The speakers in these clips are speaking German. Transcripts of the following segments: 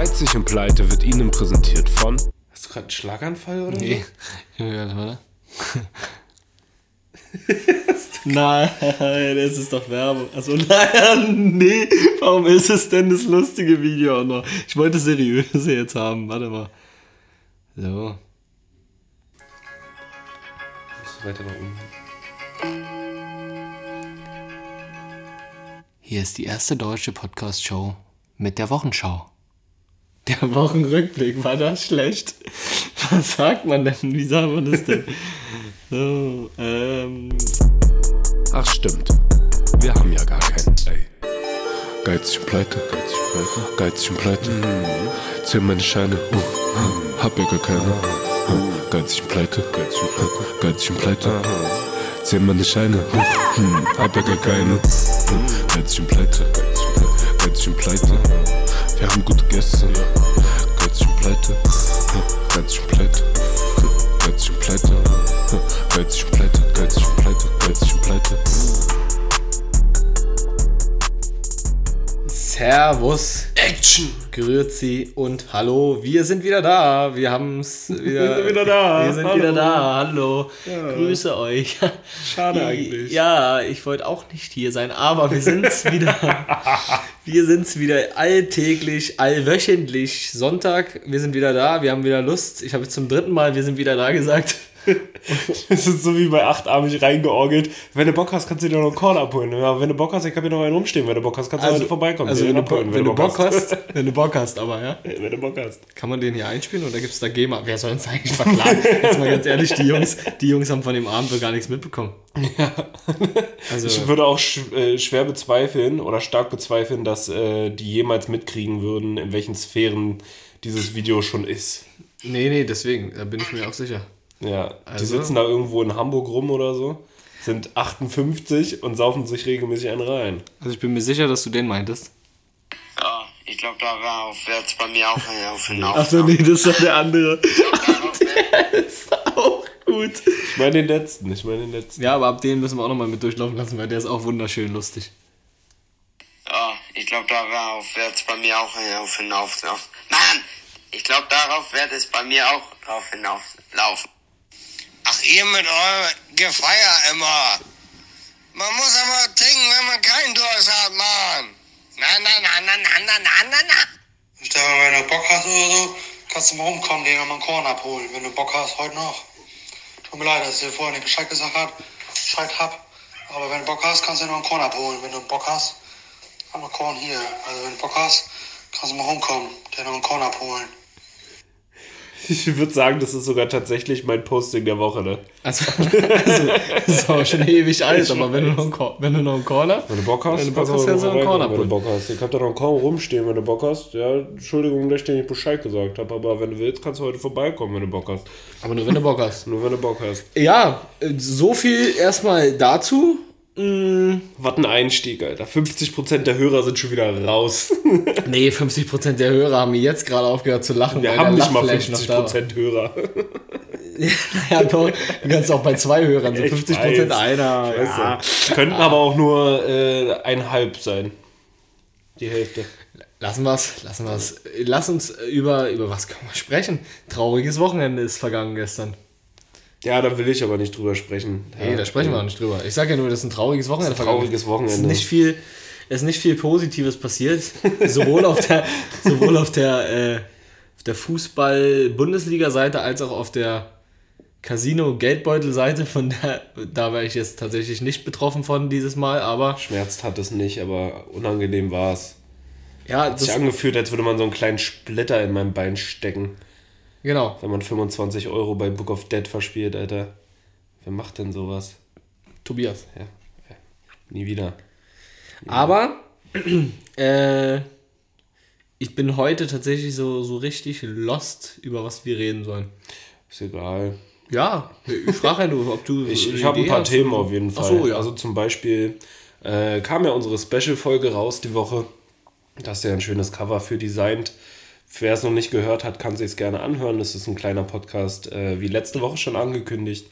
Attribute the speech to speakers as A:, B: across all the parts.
A: Geizig und Pleite wird Ihnen präsentiert von.
B: Hast du gerade einen Schlaganfall oder
C: Nee. Ja, warte. Nein, das ist doch Werbung. Also nein, nee. Warum ist es denn das lustige Video auch noch? Ich wollte seriöse jetzt haben. Warte mal. So.
B: so? Musst du weiter nach unten.
C: Hier ist die erste deutsche Podcast-Show mit der Wochenschau. Der Wochenrückblick, war das schlecht? Was sagt man denn? Wie sagt man das denn? So, ähm.
A: Ach, stimmt. Wir haben ja gar keinen. Ey. Geizig und Pleite, geizig und Pleite, geizig und Pleite. Zähl meine Scheine, uh, hab ja gar keine. Geizig und Pleite, geizig und Pleite, geizig und Pleite. Zähl meine Scheine, uh, hm, hab ja gar keine. Geizig und Pleite, geizig und Pleite, geizig und Pleite. Wir haben gute Gäste, geizig und Pleite, und Pleite, und Pleite, und Pleite, und Pleite, und Pleite.
C: Servus. Action. Grüezi und hallo. Wir sind wieder da. Wir haben es wieder.
B: Wir sind wieder da.
C: Wir sind
B: Hallo.
C: wieder da. Hallo. Grüße euch.
B: Schade eigentlich.
C: Ja, ich wollte auch nicht hier sein, aber wir sind's wieder. wir sind's wieder alltäglich, allwöchentlich. Sonntag. Wir sind wieder da. Wir haben wieder Lust. Ich habe jetzt zum dritten Mal, wir sind wieder da gesagt.
B: Das ist so wie bei achtarmig reingeorgelt. Wenn du Bock hast, kannst du dir noch einen Korn abholen. Ja, wenn du Bock hast, ich kann hier noch einen rumstehen. Wenn du Bock hast, kannst du heute vorbeikommen.
C: Also, wenn du,
B: abholen,
C: Bock- wenn du Bock hast, wenn du Bock hast, aber ja.
B: Wenn du Bock hast.
C: Kann man den hier einspielen oder gibt es da GEMA? Wer soll uns eigentlich verklagen? Jetzt mal ganz ehrlich, die Jungs, die Jungs haben von dem Abend gar nichts mitbekommen. Also,
B: Ich würde auch äh, schwer bezweifeln oder stark bezweifeln, dass äh, die jemals mitkriegen würden, in welchen Sphären dieses Video schon ist.
C: nee, nee, deswegen, da bin ich mir auch sicher.
B: Ja, die
C: Also?
B: sitzen da irgendwo in Hamburg rum oder so, sind 58 und saufen sich regelmäßig einen rein.
C: Also ich bin mir sicher, dass du den meintest.
D: Ja, ich glaube, darauf wird es bei mir auch auf hinaus.
C: Achso, nee, das war der andere.
D: Darauf wird-
C: ist auch gut.
B: Ich meine den letzten, ich meine den letzten.
C: Ja, aber ab den müssen wir auch nochmal mit durchlaufen lassen, weil der ist auch wunderschön lustig.
D: Ja, ich glaube, darauf wird es bei mir auch auf hinaus. Mann, ich glaube, darauf wird es bei mir auch drauf hinauslaufen. Ihr mit eurem Gefeier immer. Man muss aber trinken, wenn man keinen Durst hat, Mann. Na, na, na, na, na, na, na, na, na.
E: Stefan, wenn du Bock hast oder so, kannst du mal rumkommen, dir nochmal einen Korn abholen, wenn du Bock hast, heute noch. Tut mir leid, dass ich dir vorher nicht Bescheid gesagt hab, Bescheid hab. Aber wenn du Bock hast, kannst du dir noch einen Korn abholen. Wenn du Bock hast, haben wir Korn hier. Also wenn du Bock hast, kannst du mal rumkommen, dir noch einen Korn abholen.
B: Ich würde sagen, das ist sogar tatsächlich mein Posting der Woche, ne?
C: Also, also das ist auch schon ewig alt, aber wenn du noch wenn du noch einen Corner...
B: Wenn du Bock hast,
C: Wenn du Bock hast, kannst du einen
B: reinkommen, wenn du. Bock hast. Ich hab da noch einen Korn rumstehen, wenn du Bock hast. Ja, Entschuldigung, dass ich dir nicht Bescheid gesagt habe, aber wenn du willst, kannst du heute vorbeikommen, wenn du Bock hast.
C: Aber nur wenn du Bock hast.
B: Nur wenn du Bock hast.
C: Ja, äh, so viel erstmal dazu. Mm,
B: Was ein Einstieg, Alter. 50% der Hörer sind schon wieder raus.
C: Nee, 50% der Hörer haben mir jetzt gerade aufgehört zu lachen.
B: Wir haben nicht mal
C: Lachflash noch da war.
B: 50% Hörer.
C: Ja, doch. Du kannst auch bei zwei Hörern so
B: Ich
C: 50%
B: weiß.
C: einer. Ja.
B: Könnten aber auch nur äh, einhalb sein. Die Hälfte.
C: Lassen wir's, lassen wir's. Lass uns über, über was können wir sprechen? Trauriges Wochenende ist vergangen gestern.
B: Ja, da will ich aber nicht drüber sprechen.
C: Nee,
B: ja,
C: da sprechen wir auch nicht drüber. Ich sage ja nur, das ist ein trauriges Wochenende.
B: Ein trauriges. Wochenende.
C: Es ist nicht viel, ist nicht viel Positives passiert. sowohl auf der, sowohl auf der, äh, auf der Fußball-Bundesliga-Seite als auch auf der Casino-Geldbeutel-Seite. Von der, da war ich jetzt tatsächlich nicht betroffen von dieses Mal, aber
B: Schmerzt hat es nicht, aber unangenehm war es.
C: ja,
B: Hat sich angefühlt, als würde man so einen kleinen Splitter in meinem Bein stecken,
C: genau.
B: wenn man 25 Euro bei Book of Dead verspielt, Alter. Wer macht denn sowas?
C: Tobias.
B: Ja, ja. nie wieder.
C: Aber äh, ich bin heute tatsächlich so, so richtig lost, über was wir reden sollen.
B: Ist egal.
C: Ja, ich frage ja nur, ob du.
B: Ich, ich habe ein paar
C: hast.
B: Themen auf jeden Fall.
C: so, ja.
B: Also zum Beispiel äh, kam ja unsere Special-Folge raus die Woche. Da hast du ja ein schönes Cover für designt. Wer es noch nicht gehört hat, kann sich es gerne anhören. Das ist ein kleiner Podcast, äh, wie letzte Woche schon angekündigt,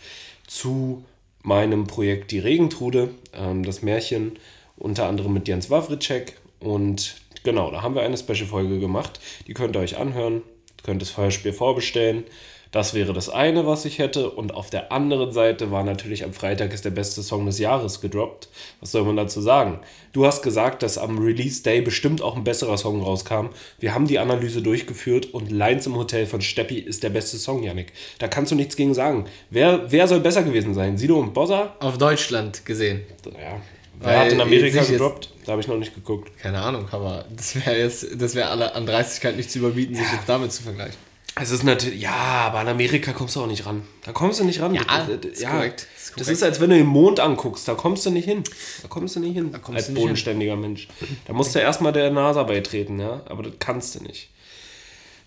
B: zu meinem Projekt Die Regentrude. Ähm, das Märchen unter anderem mit Jens Wawritschek. Und Genau, da haben wir eine Special-Folge gemacht. Die könnt ihr euch anhören. Könnt das Feuerspiel vorbestellen. Das wäre das eine, was ich hätte. Und auf der anderen Seite war natürlich am Freitag ist der beste Song des Jahres gedroppt. Was soll man dazu sagen? Du hast gesagt, dass am Release Day bestimmt auch ein besserer Song rauskam. Wir haben die Analyse durchgeführt und Lines im Hotel von Steppi ist der beste Song, Yannick. Da kannst du nichts gegen sagen. Wer, wer soll besser gewesen sein? Sido und Bossa?
C: Auf Deutschland gesehen.
B: Ja.
C: Weil
B: Wer hat in Amerika gedroppt? Da habe ich noch nicht geguckt.
C: Keine Ahnung, aber das wäre jetzt, das wäre alle an Dreistigkeit nicht zu überbieten, sich jetzt damit zu vergleichen.
B: Es ist natürlich, ja, aber an Amerika kommst du auch nicht ran. Da kommst du nicht ran.
C: Ja,
B: Das- das-
C: ist korrekt, ist
B: Das ist, als wenn du den Mond anguckst. Da kommst du nicht hin. Da kommst du nicht hin.
C: kommst
B: als bodenständiger Mensch. Da musst du erstmal der NASA beitreten, ja. Aber das kannst du nicht.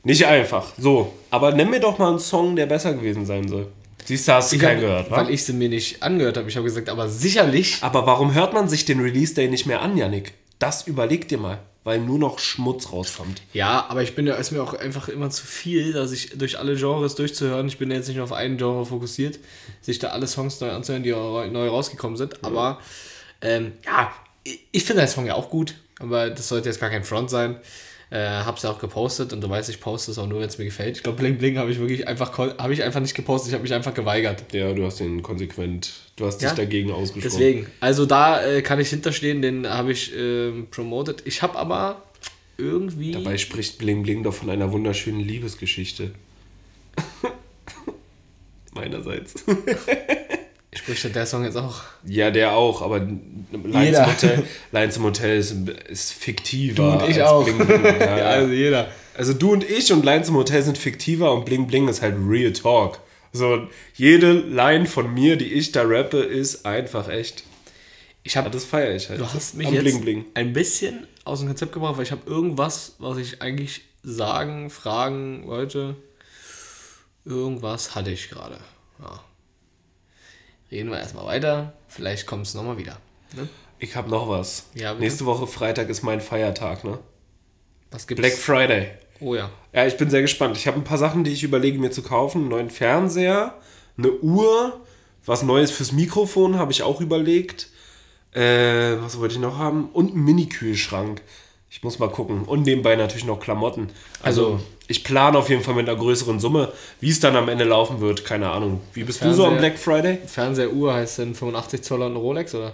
B: Nicht einfach. So, aber nenn mir doch mal einen Song, der besser gewesen sein soll. Siehst du, hast du keinen
C: hab-
B: gehört, wa?
C: Weil ich sie mir nicht angehört habe. Ich habe gesagt, aber sicherlich.
B: Aber warum hört man sich den Release Day nicht mehr an, Yannick? Das überleg dir mal. Weil nur noch Schmutz rauskommt.
C: Ja, aber ich bin ja, ist mir auch einfach immer zu viel, dass ich durch alle Genres durchzuhören. Ich bin ja jetzt nicht nur auf einen Genre fokussiert, sich da alle Songs neu anzuhören, die neu rausgekommen sind. Aber ähm, ja, ich, ich finde den Song ja auch gut, aber das sollte jetzt gar kein Front sein. Äh, hab's ja auch gepostet und du weißt, ich poste es auch nur, wenn es mir gefällt. Ich glaube, Bling Bling habe ich wirklich einfach, habe ich einfach nicht gepostet, ich habe mich einfach geweigert.
B: Ja, du hast den konsequent, du hast
C: Ja,
B: dich dagegen ausgesprochen.
C: Deswegen, also da äh, kann ich hinterstehen, den habe ich ähm, promoted. Ich habe aber irgendwie.
B: Dabei spricht Bling Bling doch von einer wunderschönen Liebesgeschichte. Meinerseits.
C: Spricht der Song jetzt auch?
B: Ja, der auch, aber Lions
C: Jeder.
B: im Hotel, Lions im Hotel ist, ist fiktiver.
C: Du und ich auch.
B: Bling Bling. Ja, ja.
C: also jeder.
B: Also du und ich und Lions im Hotel sind fiktiver und Bling Bling ist halt Real Talk. So, jede Line von mir, die ich da rappe, ist einfach echt.
C: Ich habe
B: Das feiere ich halt.
C: Du hast mich
B: Am
C: jetzt
B: Bling Bling.
C: ein bisschen aus dem Konzept gebracht, weil ich habe irgendwas, was ich eigentlich sagen, fragen wollte. Irgendwas hatte ich gerade. Ja. Reden wir erstmal weiter. Vielleicht kommt es nochmal wieder. Ne?
B: Ich habe noch was.
C: Ja.
B: Nächste Woche Freitag ist mein Feiertag, ne?
C: Was gibt's?
B: Black Friday.
C: Oh ja.
B: Ja, ich bin sehr gespannt. Ich habe ein paar Sachen, die ich überlege mir zu kaufen. Einen neuen Fernseher, eine Uhr, was Neues fürs Mikrofon habe ich auch überlegt. Äh, was wollte ich noch haben? Und einen Mini-Kühlschrank. Ich muss mal gucken. Und nebenbei natürlich noch Klamotten. Also,
C: Also-
B: ich plane auf jeden Fall mit einer größeren Summe. Wie es dann am Ende laufen wird, keine Ahnung. Wie bist du so am
C: Fernseher-
B: Black Friday?
C: Fernsehuhr heißt denn 85 Zoll und Rolex, oder?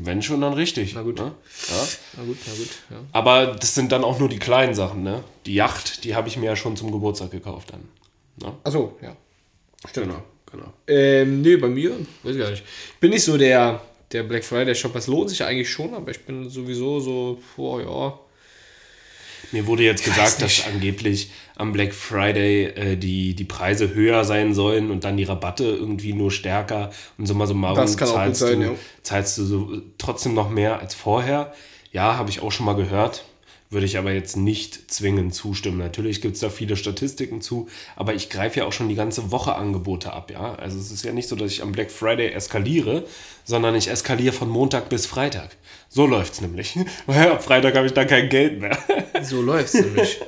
B: Wenn schon, dann richtig.
C: Na gut.
B: Ne? Ja.
C: Na gut, na gut. Ja.
B: Aber das sind dann auch nur die kleinen Sachen, ne? Die Yacht, die habe ich mir ja schon zum Geburtstag gekauft dann. Ne?
C: Achso, ja.
B: Genau, genau.
C: Ähm, nee, bei mir, weiß ich gar nicht. Ich bin nicht so der, der Black Friday Shopper. Es lohnt sich eigentlich schon, aber ich bin sowieso so, oh ja.
B: Mir wurde jetzt
C: weiß
B: gesagt, dass angeblich am Black Friday äh, die, die Preise höher sein sollen und dann die Rabatte irgendwie nur stärker und summa summarum
C: Das kann auch gut
B: zahlst,
C: sein,
B: du,
C: ja.
B: zahlst du so trotzdem noch mehr als vorher. Ja, habe ich auch schon mal gehört. Würde ich aber jetzt nicht zwingend zustimmen. Natürlich gibt es da viele Statistiken zu, aber ich greife ja auch schon die ganze Woche Angebote ab, ja. Also es ist ja nicht so, dass ich am Black Friday eskaliere, sondern ich eskaliere von Montag bis Freitag. So läuft's nämlich. Weil ab Freitag habe ich dann kein Geld mehr.
C: So läuft's nämlich.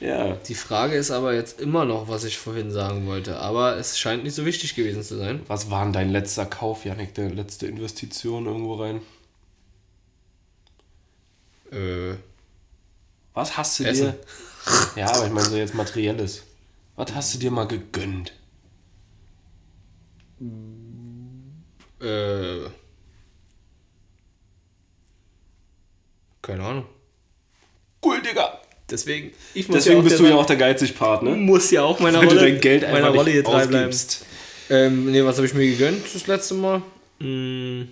B: ja.
C: Die Frage ist aber jetzt immer noch, was ich vorhin sagen wollte. Aber es scheint nicht so wichtig gewesen zu sein.
B: Was war denn dein letzter Kauf, Janik? Deine letzte Investition irgendwo rein?
C: Äh,
B: Was hast du
C: Essen.
B: dir? Ja, aber ich meine so jetzt materielles. Was hast du dir mal gegönnt?
C: äh. Keine Ahnung.
B: Cool, Digga.
C: Deswegen, ich muss
B: Deswegen
C: ja
B: bist du ja auch der geizig Part, ne?
C: muss ja auch meiner
B: Wenn du
C: Rolle,
B: dein Geld
C: meiner Rolle hier treu bleiben.
B: ausgibst.
C: Ähm, nee, was habe ich mir gegönnt das letzte Mal? Hm,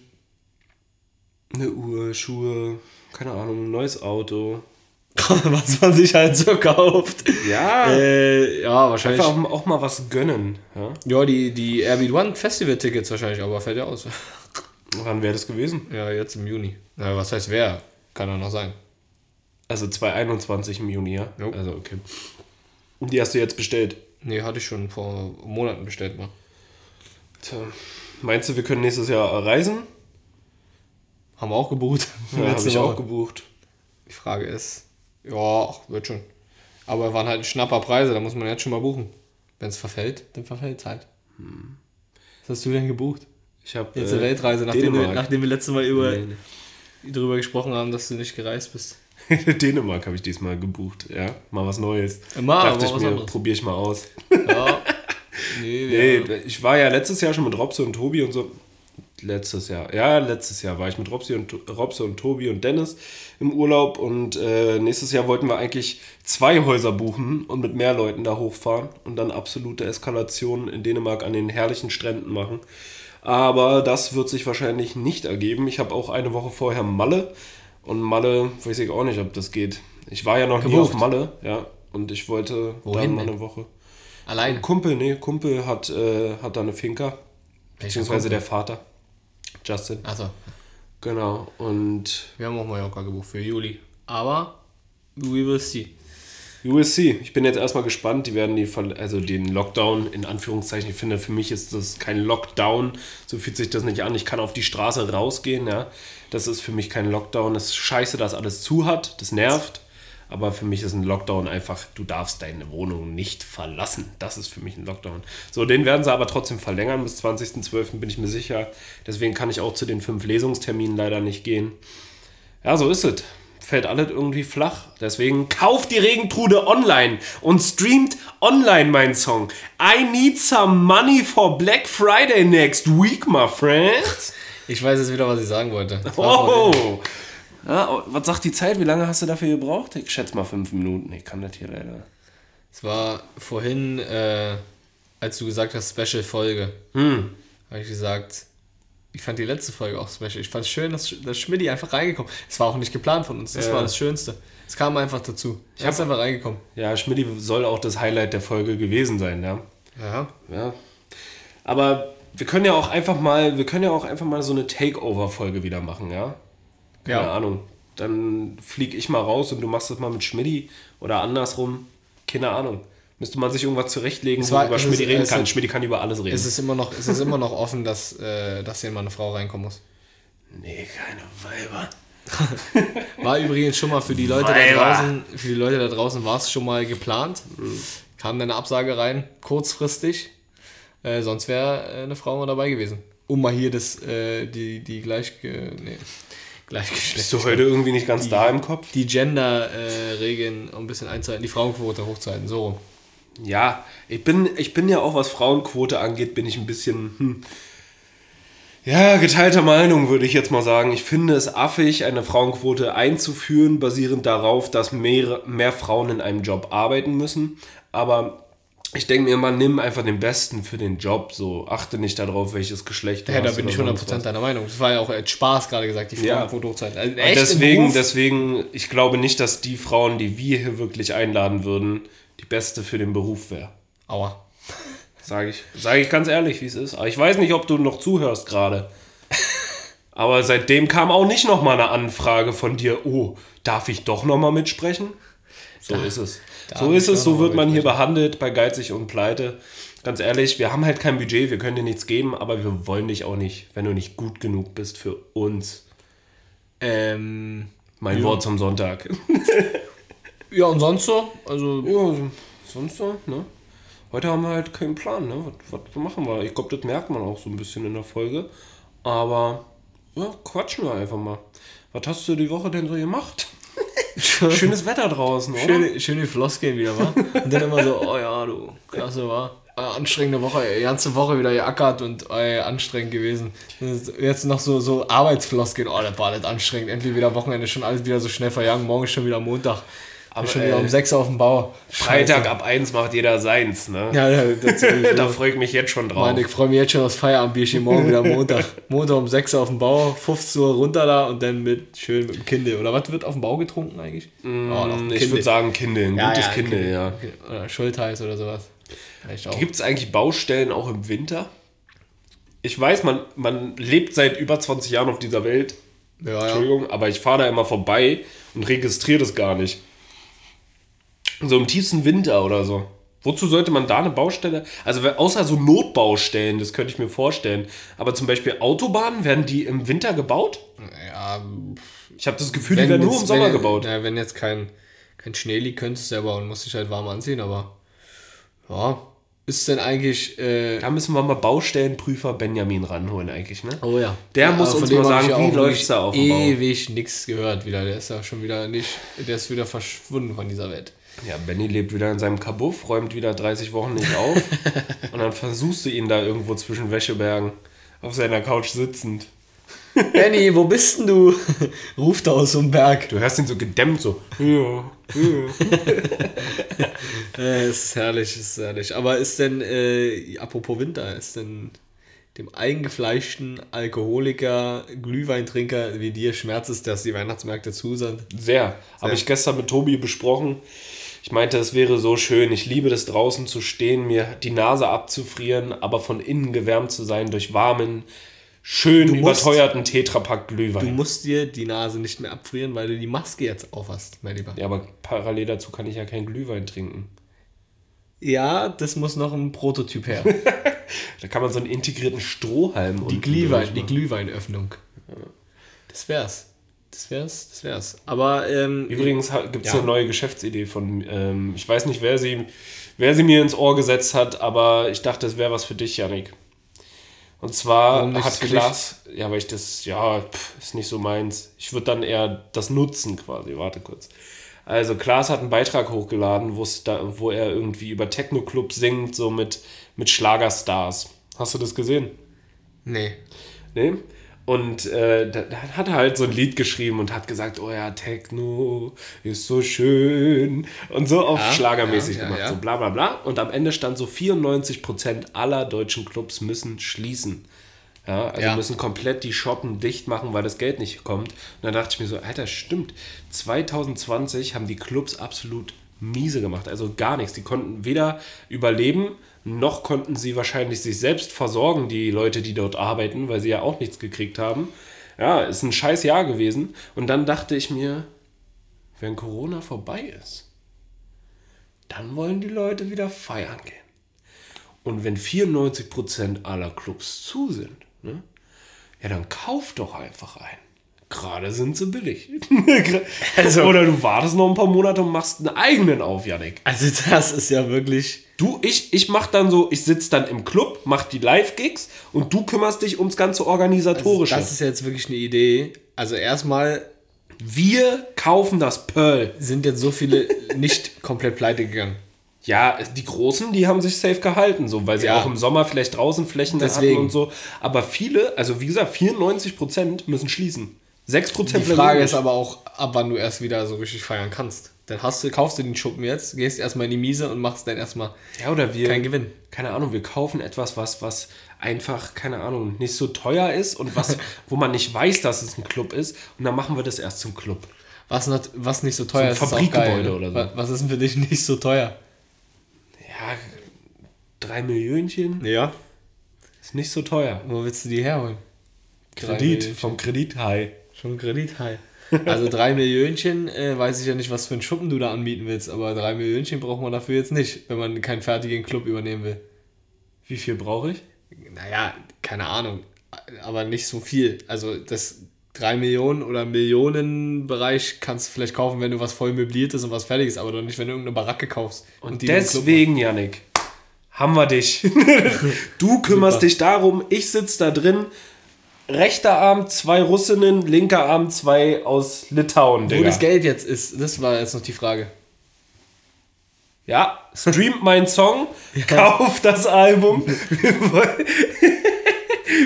B: Eine Uhr, Schuhe, keine Ahnung, ein neues Auto.
C: was man sich halt so kauft.
B: Ja.
C: Äh, ja, wahrscheinlich.
B: Einfach auch, auch mal was gönnen. Ja?
C: Ja, die, die RB One Festival-Tickets wahrscheinlich, aber fällt ja aus.
B: Wann wäre das gewesen?
C: Ja, jetzt im Juni. Na, was heißt wer? Kann doch noch sein.
B: Also 2021 im Juni, ja?
C: Jo.
B: Also okay. Und die hast du jetzt bestellt.
C: Nee, hatte ich schon vor Monaten bestellt mal.
B: Tja. Meinst du, wir können nächstes Jahr reisen?
C: Haben wir auch gebucht.
B: Ja, habe ich
C: Woche.
B: auch gebucht.
C: Die Frage ist, ja, wird schon. Aber waren halt schnapper Preise, da muss man jetzt schon mal buchen. Wenn es verfällt, dann verfällt es halt. Was hast du denn gebucht?
B: Ich habe
C: Jetzt eine Weltreise, nachdem wir,
B: Dänemark.
C: nachdem wir letztes Mal über,
B: Nee, nee.
C: darüber gesprochen haben, dass du nicht gereist bist.
B: Dänemark habe ich diesmal gebucht, ja. Mal was Neues.
C: Mal,
B: Dachte
C: mal
B: ich
C: was
B: mir, probiere ich mal aus.
C: Ja. Nee,
B: Nee,
C: ja.
B: ich war ja letztes Jahr schon mit Robse und Tobi und so. Letztes Jahr, ja, letztes Jahr war ich mit Robse und, Robse und Tobi und Dennis im Urlaub und äh, nächstes Jahr wollten wir eigentlich zwei Häuser buchen und mit mehr Leuten da hochfahren und dann absolute Eskalationen in Dänemark an den herrlichen Stränden machen. Aber das wird sich wahrscheinlich nicht ergeben. Ich habe auch eine Woche vorher Malle und Malle weiß ich auch nicht, ob das geht. Ich war ja noch nie
C: Gebucht.
B: auf Malle, ja, und ich wollte
C: Wohin
B: dann mal eine Woche.
C: Allein.
B: Kumpel, nee, Kumpel hat, äh, hat da eine Finca. Beziehungsweise
C: Kumpel?
B: der Vater. Justin.
C: Achso,
B: Genau. Und
C: wir haben auch Mallorca gebucht für Juli. Aber we will see.
B: USC, ich bin jetzt erstmal gespannt. Die werden die, also den Lockdown in Anführungszeichen, ich finde, für mich ist das kein Lockdown. So fühlt sich das nicht an. Ich kann auf die Straße rausgehen, ja. Das ist für mich kein Lockdown. Es ist scheiße, dass alles zu hat. Das nervt. Aber für mich ist ein Lockdown einfach, du darfst deine Wohnung nicht verlassen. Das ist für mich ein Lockdown. So, den werden sie aber trotzdem verlängern. Bis 20.12. bin ich mir sicher. Deswegen kann ich auch zu den fünf Lesungsterminen leider nicht gehen. Ja, so ist es. Fällt alles irgendwie flach. Deswegen kauft die Regentrude online und streamt online meinen Song. I need some money for Black Friday next week, my friends.
C: Ich weiß jetzt wieder, was ich sagen wollte.
B: Oh. Ja, was sagt die Zeit? Wie lange hast du dafür gebraucht? Ich schätze mal fünf Minuten. Ich kann das hier leider.
C: Es war vorhin, äh, als du gesagt hast, Special-Folge.
B: Hm.
C: Habe ich gesagt, ich fand die letzte Folge auch special. Ich fand es schön, dass, dass Schmidti einfach reingekommen Es war auch nicht geplant von uns. Das
B: Ja.
C: war das Schönste. Es kam einfach dazu. Ich hab's einfach reingekommen.
B: Ja, Schmidti soll auch das Highlight der Folge gewesen sein, ja.
C: Ja.
B: Ja. Aber wir können ja auch einfach mal, wir können ja auch einfach mal so eine Takeover-Folge wieder machen, ja? Keine
C: Ja.
B: Ahnung. Dann flieg ich mal raus und du machst das mal mit Schmidti oder andersrum. Keine Ahnung. Müsste man sich irgendwas zurechtlegen,
C: Es
B: wo
C: war-
B: über
C: es
B: Schmidti reden
C: es
B: kann. Schmidti kann über alles reden.
C: Es ist immer noch, es ist immer noch offen, dass, äh, dass hier mal eine Frau reinkommen muss.
B: nee, keine Weiber.
C: War übrigens schon mal für die Leute da
B: Weiber.
C: draußen, für die Leute da draußen war es schon mal geplant. Kam dann eine Absage rein, kurzfristig. Äh, sonst wäre äh, eine Frau mal dabei gewesen. Um mal hier das, äh, die, die gleich, nee, Gleichgeschlecht.
B: Bist du heute irgendwie nicht ganz da im Kopf?
C: Die Gender-Regeln ein bisschen einzuhalten, die Frauenquote hochzuhalten, so.
B: Ja, ich bin, ich bin ja auch, was Frauenquote angeht, bin ich ein bisschen, hm, ja, geteilter Meinung, würde ich jetzt mal sagen. Ich finde es affig, eine Frauenquote einzuführen, basierend darauf, dass mehr, mehr Frauen in einem Job arbeiten müssen. Aber ich denke mir immer, nimm einfach den Besten für den Job. So, achte nicht darauf, welches Geschlecht du
C: Ja, da
B: hast
C: bin
B: oder
C: ich
B: sonst
C: 100%
B: was.
C: deiner Meinung. Das war ja auch als Spaß gerade gesagt, die
B: Ja.
C: Frauenquote hochzuhalten. Also echt
B: deswegen, deswegen, ich glaube nicht, dass die Frauen, die wir hier wirklich einladen würden, die Beste für den Beruf wäre.
C: Aua.
B: Sage ich, sage ich ganz ehrlich, wie es ist. Aber ich weiß nicht, ob du noch zuhörst gerade. Aber seitdem kam auch nicht noch mal eine Anfrage von dir. Oh, darf ich doch noch mal mitsprechen? So ist es. So ist es. So wird man hier behandelt bei geizig und pleite. Ganz ehrlich, wir haben halt kein Budget, wir können dir nichts geben, aber wir wollen dich auch nicht, wenn du nicht gut genug bist für uns.
C: Ähm,
B: Mein Wort zum Sonntag.
C: ja, und sonst so? Also,
B: Ja, sonst so, ne? Heute haben wir halt keinen Plan, ne? Was, was machen wir? Ich glaube, das merkt man auch so ein bisschen in der Folge. Aber, ja, quatschen wir einfach mal. Was hast du die Woche denn so gemacht? Schönes Wetter draußen, oder?
C: schöne, schöne Floskeln wieder, wa? Und dann immer so, oh ja, du, klasse, war. Anstrengende Woche, die ganze Woche wieder geackert und ey, anstrengend gewesen. Jetzt noch so, so Arbeitsfloskeln, oh, das war nicht anstrengend. Endlich wieder Wochenende, schon alles wieder so schnell verjagen. Morgen ist schon wieder Montag. Aber schon wieder
B: ey,
C: um 6 Uhr auf dem Bau.
B: Freitag ab 1 macht jeder seins, ne?
C: Ja, ja,
B: da freue ich mich jetzt schon drauf.
C: Mann, ich freue mich jetzt schon aufs Feierabendbierchen. Morgen wieder Montag. Montag um 6 Uhr auf dem Bau, 15 Uhr runter da und dann mit schön mit dem Kindle. Oder was wird auf dem Bau getrunken eigentlich? Mm, oh,
B: ich würde sagen Kindle, ein gutes Kindle, ja.
C: Oder Schultheiß oder sowas.
B: Gibt es eigentlich Baustellen auch im Winter? Ich weiß, man, man lebt seit über 20 Jahren auf dieser Welt.
C: Ja, ja.
B: Entschuldigung, aber ich fahre da immer vorbei und registriere das gar nicht. So im tiefsten Winter oder so. Wozu sollte man da eine Baustelle? Also außer so Notbaustellen, das könnte ich mir vorstellen. Aber zum Beispiel Autobahnen, werden die im Winter gebaut?
C: Ja,
B: Ich habe das Gefühl, die werden nur im
C: jetzt-
B: Sommer
C: wenn,
B: gebaut.
C: Ja, wenn jetzt kein, kein Schnee liegt, könntest du es selber und musst dich halt warm anziehen, aber ja, ist denn eigentlich. Äh,
B: Da müssen wir mal Baustellenprüfer Benjamin ranholen, eigentlich, ne?
C: oh ja.
B: Der muss
C: von
B: uns mal sagen,
C: ja
B: wie läuft's da auf dem Bau?
C: Ewig nichts gehört wieder. Der ist ja schon wieder nicht. Der ist wieder verschwunden von dieser Welt.
B: Ja, Benny lebt wieder in seinem Kabuff, räumt wieder 30 Wochen nicht auf. und dann versuchst du ihn da irgendwo zwischen Wäschebergen auf seiner Couch sitzend.
C: Benny, wo bist denn du? Ruft er aus so einem Berg.
B: Du hörst ihn so gedämmt, so. Ja,
C: Äh, es ist herrlich, es ist herrlich. Aber ist denn, äh, apropos Winter, ist denn dem eingefleischten Alkoholiker, Glühweintrinker wie dir schmerzt es, dass die Weihnachtsmärkte zu sind?
B: Sehr. Habe ich gestern mit Tobi besprochen. Ich meinte, es wäre so schön. Ich liebe das draußen zu stehen, mir die Nase abzufrieren, aber von innen gewärmt zu sein durch warmen, schön
C: Du musst-
B: überteuerten Tetrapack
C: Du
B: Glühwein.
C: musst dir die Nase nicht mehr abfrieren, weil du die Maske jetzt aufhast, mein Lieber.
B: Ja, aber parallel dazu kann ich ja keinen Glühwein trinken.
C: Ja, das muss noch ein Prototyp her.
B: Da kann man so einen integrierten Strohhalm
C: Die Glühwein, die. Glühweinöffnung. Das wär's. Das wär's, das wär's. Aber ähm,
B: Übrigens gibt es
C: Ja.
B: eine neue Geschäftsidee von, ähm, ich weiß nicht, wer sie, wer sie mir ins Ohr gesetzt hat, aber ich dachte, es wäre was für dich, Yannick. Und zwar hat Klaas, ja, weil ich das, ja, pff, ist nicht so meins. Ich würde dann eher das nutzen quasi. Warte kurz. Also Klaas hat einen Beitrag hochgeladen, da, wo er irgendwie über Techno-Club singt, so mit, mit Schlagerstars. Hast du das gesehen?
C: nee.
B: Ne? Und äh, da, da hat er halt so ein Lied geschrieben und hat gesagt, oh ja, Techno ist so schön. Und so auf
C: Ja,
B: Schlagermäßig
C: ja, ja,
B: gemacht, so bla bla bla. Und am Ende stand so, 94% aller deutschen Clubs müssen schließen. Ja, also müssen komplett die Shoppen dicht machen, weil das Geld nicht kommt. Und dann dachte ich mir so, Alter, stimmt. 2020 haben die Clubs absolut miese gemacht. Also gar nichts. Die konnten weder überleben, noch konnten sie wahrscheinlich sich selbst versorgen, die Leute, die dort arbeiten, weil sie ja auch nichts gekriegt haben. Ja, ist ein scheiß Jahr gewesen. Und dann dachte ich mir, wenn Corona vorbei ist, dann wollen die Leute wieder feiern gehen. Und wenn 94% aller Clubs zu sind, ne, ja, dann kauf doch einfach ein. Gerade sind sie billig.
C: Also-
B: Oder du wartest noch ein paar Monate und machst einen eigenen auf, Janik.
C: Also das ist ja wirklich.
B: Du, ich, ich mach dann so, ich sitze dann im Club, mach die Live-Gigs und du kümmerst dich ums ganze Organisatorische.
C: Das ist jetzt wirklich eine Idee. Also erstmal
B: Wir kaufen das Pearl.
C: sind jetzt so viele nicht komplett pleite gegangen.
B: Ja, die Großen, die haben sich safe gehalten, so, weil sie
C: Ja.
B: auch im Sommer vielleicht draußen Flächen
C: Deswegen.
B: hatten und so. Aber viele, also wie gesagt, 94% müssen schließen. 6%
C: Die Frage ist aber auch, ab wann du erst wieder so richtig feiern kannst. Dann hast du, kaufst du den Schuppen jetzt, gehst erstmal in die Miese und machst dann erstmal.
B: Ja, oder wir.
C: Kein Gewinn.
B: Keine Ahnung, wir kaufen etwas, was, was einfach, keine Ahnung, nicht so teuer ist und was, wo man nicht weiß, dass es ein Club ist. Und dann machen wir das erst zum Club.
C: Was, not, was nicht so teuer
B: ein
C: ist,
B: Fabrikgebäude
C: geil, ne?
B: oder so.
C: Wa- Was ist denn für dich nicht so teuer?
B: Ja, drei Millionchen
C: Ja.
B: ist nicht so teuer.
C: Wo willst du die herholen?
B: Kredit, vom Kredithai.
C: Schon Kredithai. Also drei Millionchen, äh, weiß ich ja nicht, was für einen Schuppen du da anbieten willst, aber drei Millionchen braucht man dafür jetzt nicht, wenn man keinen fertigen Club übernehmen will.
B: Wie viel brauche ich?
C: Naja, keine Ahnung, aber nicht so viel. Also das 3 Millionen oder Millionenbereich kannst du vielleicht kaufen, wenn du was voll möbliert ist und was fertig ist, aber doch nicht, wenn du irgendeine Baracke kaufst.
B: Und
C: Club
B: deswegen, Yannick, haben wir dich. du kümmerst
C: Super.
B: dich darum, ich sitze da drin. Rechter Arm zwei Russinnen, linker Arm zwei aus Litauen,
C: Wo
B: Digga.
C: das Geld jetzt ist, das war jetzt noch die Frage.
B: Ja, streamt meinen Song, kauft das Album.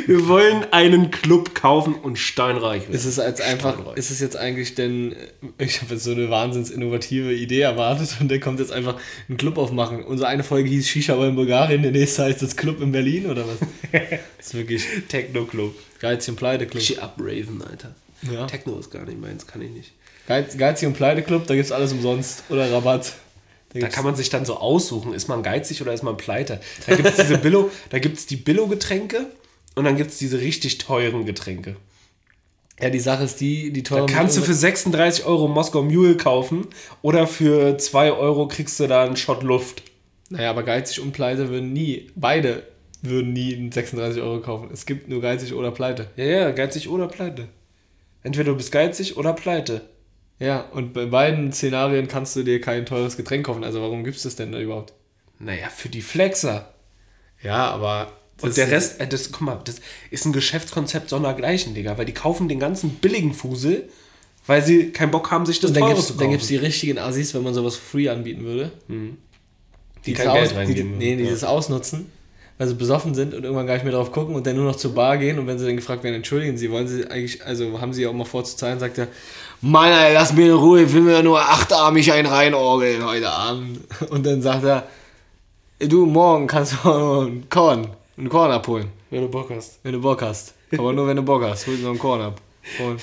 B: Wir wollen, einen Club kaufen und steinreich werden.
C: Ist es als einfach,
B: Steinreich.
C: ist es jetzt eigentlich denn, ich habe jetzt so eine wahnsinns innovative Idee erwartet und der kommt jetzt einfach einen Club aufmachen. Unsere eine Folge hieß Shisha in Bulgarien, der nächste heißt das Club in Berlin oder was? Das ist wirklich
B: Techno-Club.
C: Geizig und Pleite Club.
B: Shit up, Raven, Alter.
C: Ja.
B: Techno ist gar nicht meins, kann ich nicht.
C: Geiz, Geizig und Pleite Club, da gibt's alles umsonst oder Rabatt. Da,
B: kann man sich dann so aussuchen, ist man geizig oder ist man pleite. Da gibt es diese Billo, da gibt's die Billo-Getränke und dann gibt es diese richtig teuren Getränke.
C: ja, die Sache ist die, die
B: Da
C: teuren.
B: kannst du für 36 Euro Moskau Mule kaufen oder für 2 Euro kriegst du da einen Shot Luft.
C: Naja, aber Geizig und Pleite würden nie, beide würden nie einen 36 Euro kaufen. Es gibt nur Geizig oder Pleite.
B: Ja, ja, geizig oder pleite. Entweder du bist geizig oder pleite.
C: Ja, und bei beiden Szenarien kannst du dir kein teures Getränk kaufen. Also warum gibt's das denn da überhaupt?
B: Naja, für die Flexer.
C: Ja, aber.
B: Und
C: das-
B: der Rest, äh, das, guck mal, das ist ein Geschäftskonzept sondergleichen, Digga, weil die kaufen den ganzen billigen Fusel, weil sie keinen Bock haben, sich das
C: Und dann
B: teure
C: gibt's,
B: zu
C: dann
B: kaufen.
C: gibt's die richtigen Assis, wenn man sowas free anbieten würde.
B: die
C: Dieses
B: kein Geld reingeben.
C: Die, nee, dieses Ausnutzen, weil sie besoffen sind und irgendwann gar nicht mehr drauf gucken und dann nur noch zur Bar gehen und wenn sie dann gefragt werden, entschuldigen Sie, wollen Sie eigentlich, also haben Sie auch mal vor zu zahlen, sagt er, Mann, ey, lass mir in Ruhe, ich will mir nur achtarmig einen reinorgeln heute Abend. Und dann sagt er, du, morgen kannst du auch noch einen Korn, einen Korn abholen,
B: wenn du Bock hast.
C: wenn du Bock hast. Aber nur wenn du Bock hast, hol dir noch einen Korn ab. Und,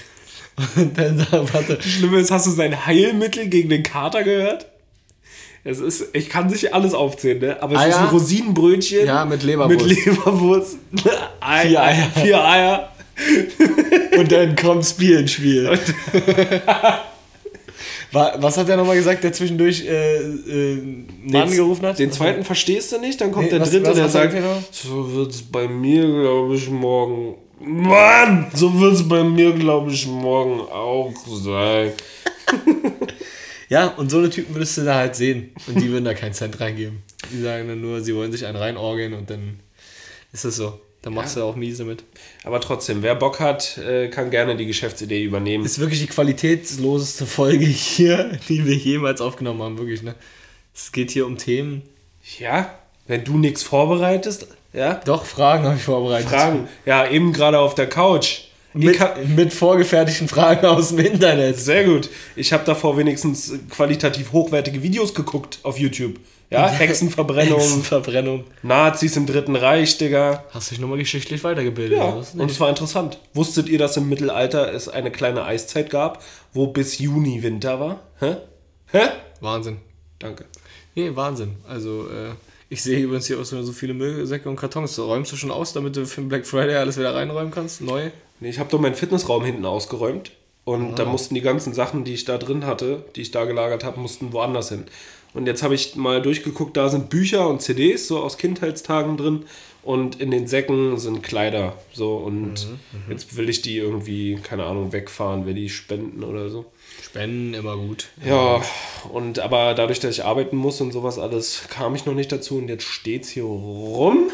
C: und dann sagt er, warte,
B: Schlimme ist, hast du sein Heilmittel gegen den Kater gehört? Es ist, ich kann sich alles aufzählen, ne? Aber es
C: Eier?
B: ist ein Rosinenbrötchen.
C: Ja, mit Leberwurst.
B: Mit Leberwurst. Ei-
C: Vier Eier.
B: Vier Eier.
C: Und dann kommt Spiel ins Spiel. Wa- Was hat er nochmal gesagt, der zwischendurch äh, äh, Mann
B: Den-
C: gerufen hat?
B: Den zweiten verstehst du nicht, dann kommt
C: Nee,
B: der
C: was-
B: dritte,
C: was-
B: der
C: was sagt er
B: so wird es bei mir, glaube ich, morgen. Mann, so wird es bei mir, glaube ich, morgen auch sein.
C: Ja, und so eine Typen würdest du da halt sehen. Und die würden da keinen Cent reingeben. Die sagen dann nur, sie wollen sich einen reinorgeln und dann ist es so. Dann machst du auch miese mit.
B: Aber trotzdem, wer Bock hat, äh, kann gerne die Geschäftsidee übernehmen.
C: Das ist wirklich die qualitätsloseste Folge hier, die wir jemals aufgenommen haben, wirklich, ne? Es geht hier um Themen.
B: Ja, wenn du nichts vorbereitest, ja,
C: Doch, Fragen habe ich vorbereitet.
B: Fragen. Ja, eben gerade auf der Couch.
C: Mit, mit vorgefertigten Fragen aus dem Internet.
B: Sehr gut. Ich habe davor wenigstens qualitativ hochwertige Videos geguckt auf YouTube. Ja, Hexenverbrennung,
C: Verbrennung.
B: Nazis im Dritten Reich, Digga.
C: Hast dich nochmal geschichtlich weitergebildet.
B: Ja, und es war interessant. Wusstet ihr, dass im Mittelalter es eine kleine Eiszeit gab, wo bis Juni Winter war? Hä? Hä?
C: Wahnsinn.
B: Danke.
C: Nee, Wahnsinn. Also, äh, ich sehe übrigens hier auch so viele Müllsäcke und Kartons. Räumst du schon aus, damit du für den Black Friday alles wieder reinräumen kannst? Neu?
B: Nee, ich habe doch meinen Fitnessraum hinten ausgeräumt. Und da mussten die ganzen Sachen, die ich da drin hatte, die ich da gelagert habe, mussten woanders hin. Und jetzt habe ich mal durchgeguckt, da sind Bücher und CDs so aus Kindheitstagen drin. Und in den Säcken sind Kleider. So, und jetzt will ich die irgendwie, keine Ahnung, wegfahren, will die spenden oder so.
C: Spenden immer gut.
B: Ja, und aber dadurch, dass ich arbeiten muss und sowas alles, kam ich noch nicht dazu und jetzt steht's hier rum.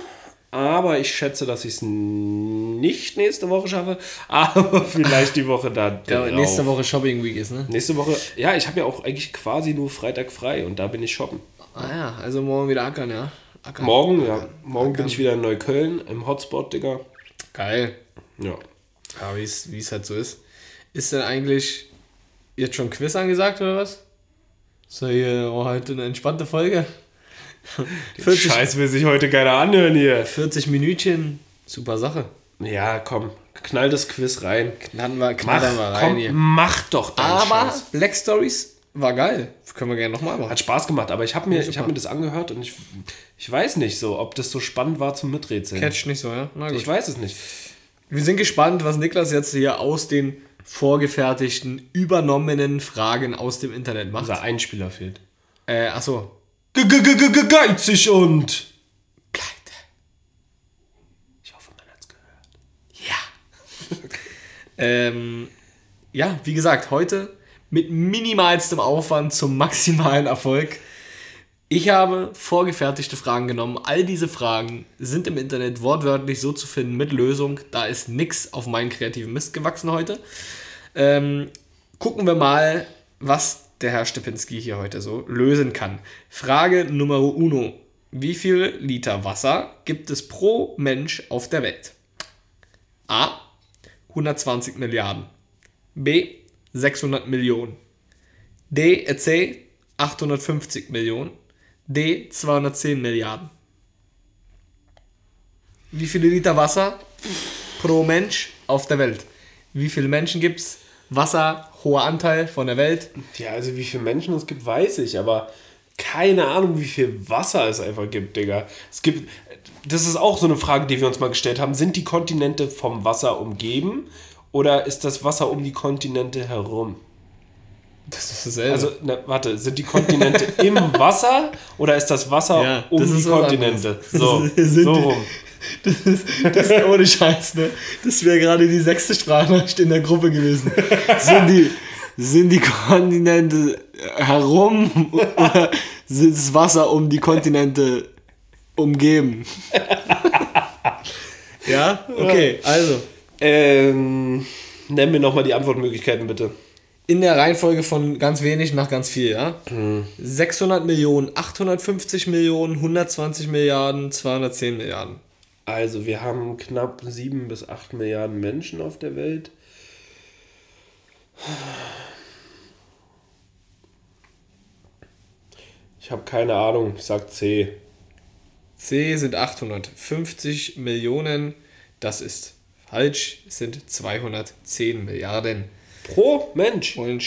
B: Aber ich schätze, dass ich es nicht nächste Woche schaffe, aber vielleicht die Woche da.
C: Ja, nächste Woche Shopping Week ist, ne?
B: Nächste Woche, ja, ich habe ja auch eigentlich quasi nur Freitag frei und da bin ich shoppen.
C: Ah ja, also morgen wieder ackern, ja. Ackern.
B: Morgen, ja, morgen bin ich wieder in Neukölln im Hotspot, Digga.
C: Geil.
B: Ja.
C: Ja, wie es halt so ist. Ist denn eigentlich jetzt schon Quiz angesagt oder was? Ist ja hier oh, heute eine entspannte Folge. 40,
B: Scheiß will sich heute keiner anhören hier.
C: 40 Minütchen, super Sache.
B: Ja, komm, knall das Quiz rein.
C: Knallen wir,
B: Mach,
C: knallen wir rein
B: komm,
C: hier.
B: mach doch deinen
C: Aber
B: Scheiß.
C: Black Stories war geil. Können wir gerne nochmal machen.
B: Hat Spaß gemacht, aber ich habe mir, ich hab mir das angehört und ich, ich weiß nicht so, ob das so spannend war zum Miträtseln.
C: Catch nicht so, ja?
B: Ich weiß es nicht.
C: Wir sind gespannt, was Niklas jetzt hier aus den vorgefertigten, übernommenen Fragen aus dem Internet macht.
B: Unser Einspieler fehlt.
C: Äh, achso.
B: Ge- Geizig und.
C: Pleite.
B: Ich hoffe, man hat's gehört.
C: Ähm, ja, wie gesagt, heute mit minimalstem Aufwand zum maximalen Erfolg. Ich habe vorgefertigte Fragen genommen. All diese Fragen sind im Internet wortwörtlich so zu finden mit Lösung. Da ist nichts auf meinen kreativen Mist gewachsen heute. Ähm, gucken wir mal, was der Herr Stepinski hier heute so lösen kann. Frage Nummer uno. Wie viel Liter Wasser gibt es pro Mensch auf der Welt? A. 120 Milliarden. B. 600 Millionen. D. C. 850 Millionen. D. 210 Milliarden. Wie viele Liter Wasser pro Mensch auf der Welt? Wie viele Menschen gibt es? Wasser, hoher Anteil von der Welt.
B: Ja, also wie viele Menschen es gibt, weiß ich, aber keine Ahnung, wie viel Wasser es einfach gibt, Digga. Es gibt, das ist auch so eine Frage, die wir uns mal gestellt haben. Sind die Kontinente vom Wasser umgeben oder ist das Wasser um die Kontinente herum?
C: Das ist dasselbe.
B: Also, na, warte, sind die Kontinente im Wasser oder ist das Wasser
C: Ja,
B: um
C: das
B: die Kontinente? So, so rum.
C: Das ist, das ist ohne Scheiß, ne? Das wäre gerade die sechste Sprachnachricht in der Gruppe gewesen. Sind die, sind die Kontinente herum oder sind das Wasser um die Kontinente umgeben. ja? Okay, also.
B: Ähm, nenn mir nochmal die Antwortmöglichkeiten bitte.
C: In der Reihenfolge von ganz wenig nach ganz viel, ja? 600 Millionen, 850 Millionen, 120 Milliarden, 210 Milliarden.
B: Also, wir haben knapp 7 bis 8 Milliarden Menschen auf der Welt. Ich habe keine Ahnung, ich sag C.
C: C sind 850 Millionen. Das ist falsch. Es sind 210 Milliarden.
B: Pro Mensch.
C: Und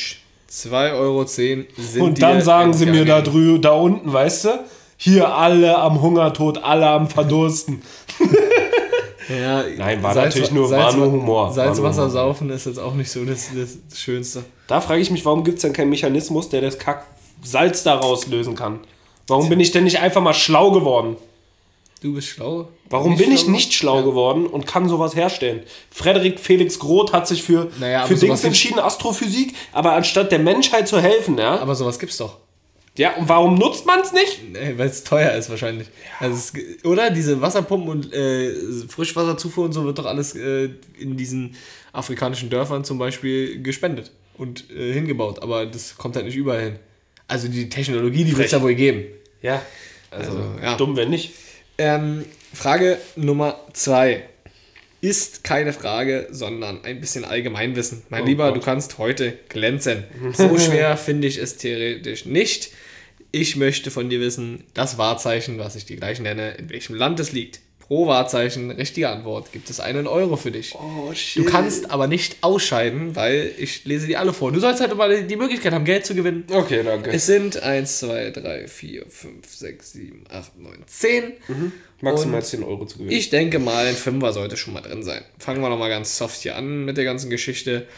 C: 2,10 Euro sind
B: Und dann sagen sie mir da drüben, da unten, weißt du? Hier alle am Hungertod, alle am Verdursten.
C: Ja,
B: Nein, war natürlich nur- war nur Humor. Nur
C: Salzwasser
B: Humor.
C: saufen ist jetzt auch nicht so das, das Schönste.
B: Da frage ich mich, warum gibt es denn keinen Mechanismus, der das Kack Salz da rauslösen kann? Warum bin ich denn nicht einfach mal schlau geworden?
C: Du bist schlau.
B: Warum bin ich
C: schlau?
B: nicht schlau geworden und kann sowas herstellen? Frederik Felix Groth hat sich für,
C: Naja,
B: für Dings entschieden, Astrophysik, aber anstatt der Menschheit zu helfen, ja?
C: Aber sowas gibt's doch.
B: Ja, und warum nutzt man es nicht?
C: Nee, weil es teuer ist wahrscheinlich. Also es, oder? Diese Wasserpumpen und äh, Frischwasserzufuhr und so wird doch alles äh, in diesen afrikanischen Dörfern zum Beispiel gespendet und äh, hingebaut. Aber das kommt halt nicht überall hin. Also die Technologie, die wird es ja wohl geben.
B: Ja, also,
C: Also, ja.
B: dumm, wenn nicht.
C: Ähm, Frage Nummer zwei. Ist keine Frage, sondern ein bisschen Allgemeinwissen. Mein Lieber,
B: Gott.
C: du kannst heute glänzen. So schwer finde ich es theoretisch nicht. Ich möchte von dir wissen, das Wahrzeichen, was ich dir gleich nenne, in welchem Land es liegt. Pro Wahrzeichen, richtige Antwort, gibt es einen Euro für dich.
B: Oh,
C: Du kannst aber nicht ausscheiden, weil ich lese die alle vor. Du sollst halt mal die Möglichkeit haben, Geld zu gewinnen.
B: Okay, danke.
C: Es sind 1, 2, 3, 4, 5, 6, 7, 8, 9, 10.
B: Maximal
C: und
B: 10 Euro zu gewinnen.
C: Ich denke mal, ein Fünfer sollte schon mal drin sein. Fangen wir noch mal ganz soft hier an mit der ganzen Geschichte.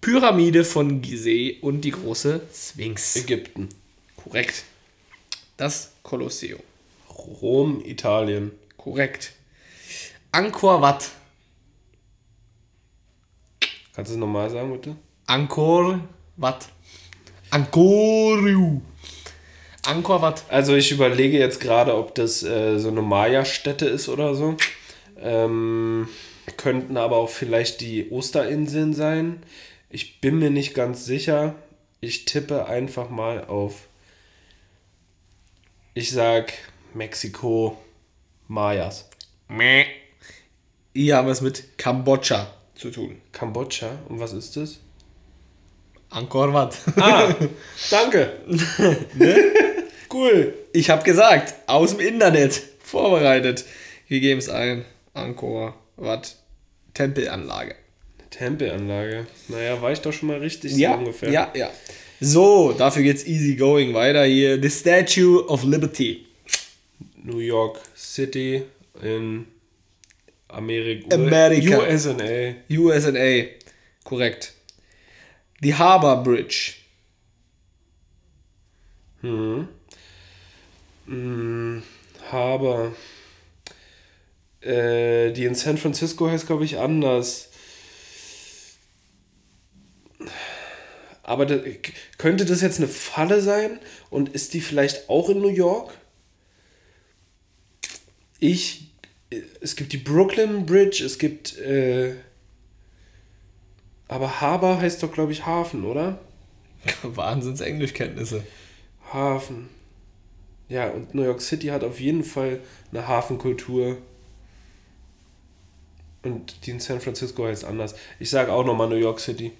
C: Pyramide von Gizeh und die große Sphinx.
B: Ägypten.
C: Korrekt. Das Kolosseum.
B: Rom, Italien.
C: Korrekt. Angkor Wat.
B: Kannst du es nochmal sagen, bitte?
C: Angkor Wat. Angkor. Angkor Wat.
B: Also ich überlege jetzt gerade, ob das äh, so eine Maya-Stätte ist oder so. Ähm, könnten aber auch vielleicht die Osterinseln sein. Ich bin mir nicht ganz sicher. Ich tippe einfach mal auf. Ich sag Mexiko, Mayas.
C: Meh. Hier haben wir es mit Kambodscha zu tun.
B: Kambodscha. Und was ist das?
C: Angkor Wat.
B: Ah, danke. Cool.
C: Ich habe gesagt, aus dem Internet vorbereitet. Wir geben es ein. Angkor Wat Tempelanlage.
B: Tempelanlage. Naja, war ich doch schon mal richtig so ungefähr.
C: ja, ja. So, dafür geht's easy going weiter hier. The Statue of Liberty.
B: New York City in Amerika.
C: Amerika.
B: USA.
C: USA. Korrekt. The Harbor Bridge.
B: Haber. Äh, die in San Francisco heißt, glaube ich, anders. Aber da, könnte das jetzt eine Falle sein? Und ist die vielleicht auch in New York? Ich. Es gibt die Brooklyn Bridge, es gibt. Äh, aber Harbor heißt doch, glaube ich, Hafen, oder?
C: Wahnsinns Englischkenntnisse.
B: Hafen. Ja, und New York City hat auf jeden Fall eine Hafenkultur. Und die in San Francisco heißt anders. Ich sage auch nochmal New York City.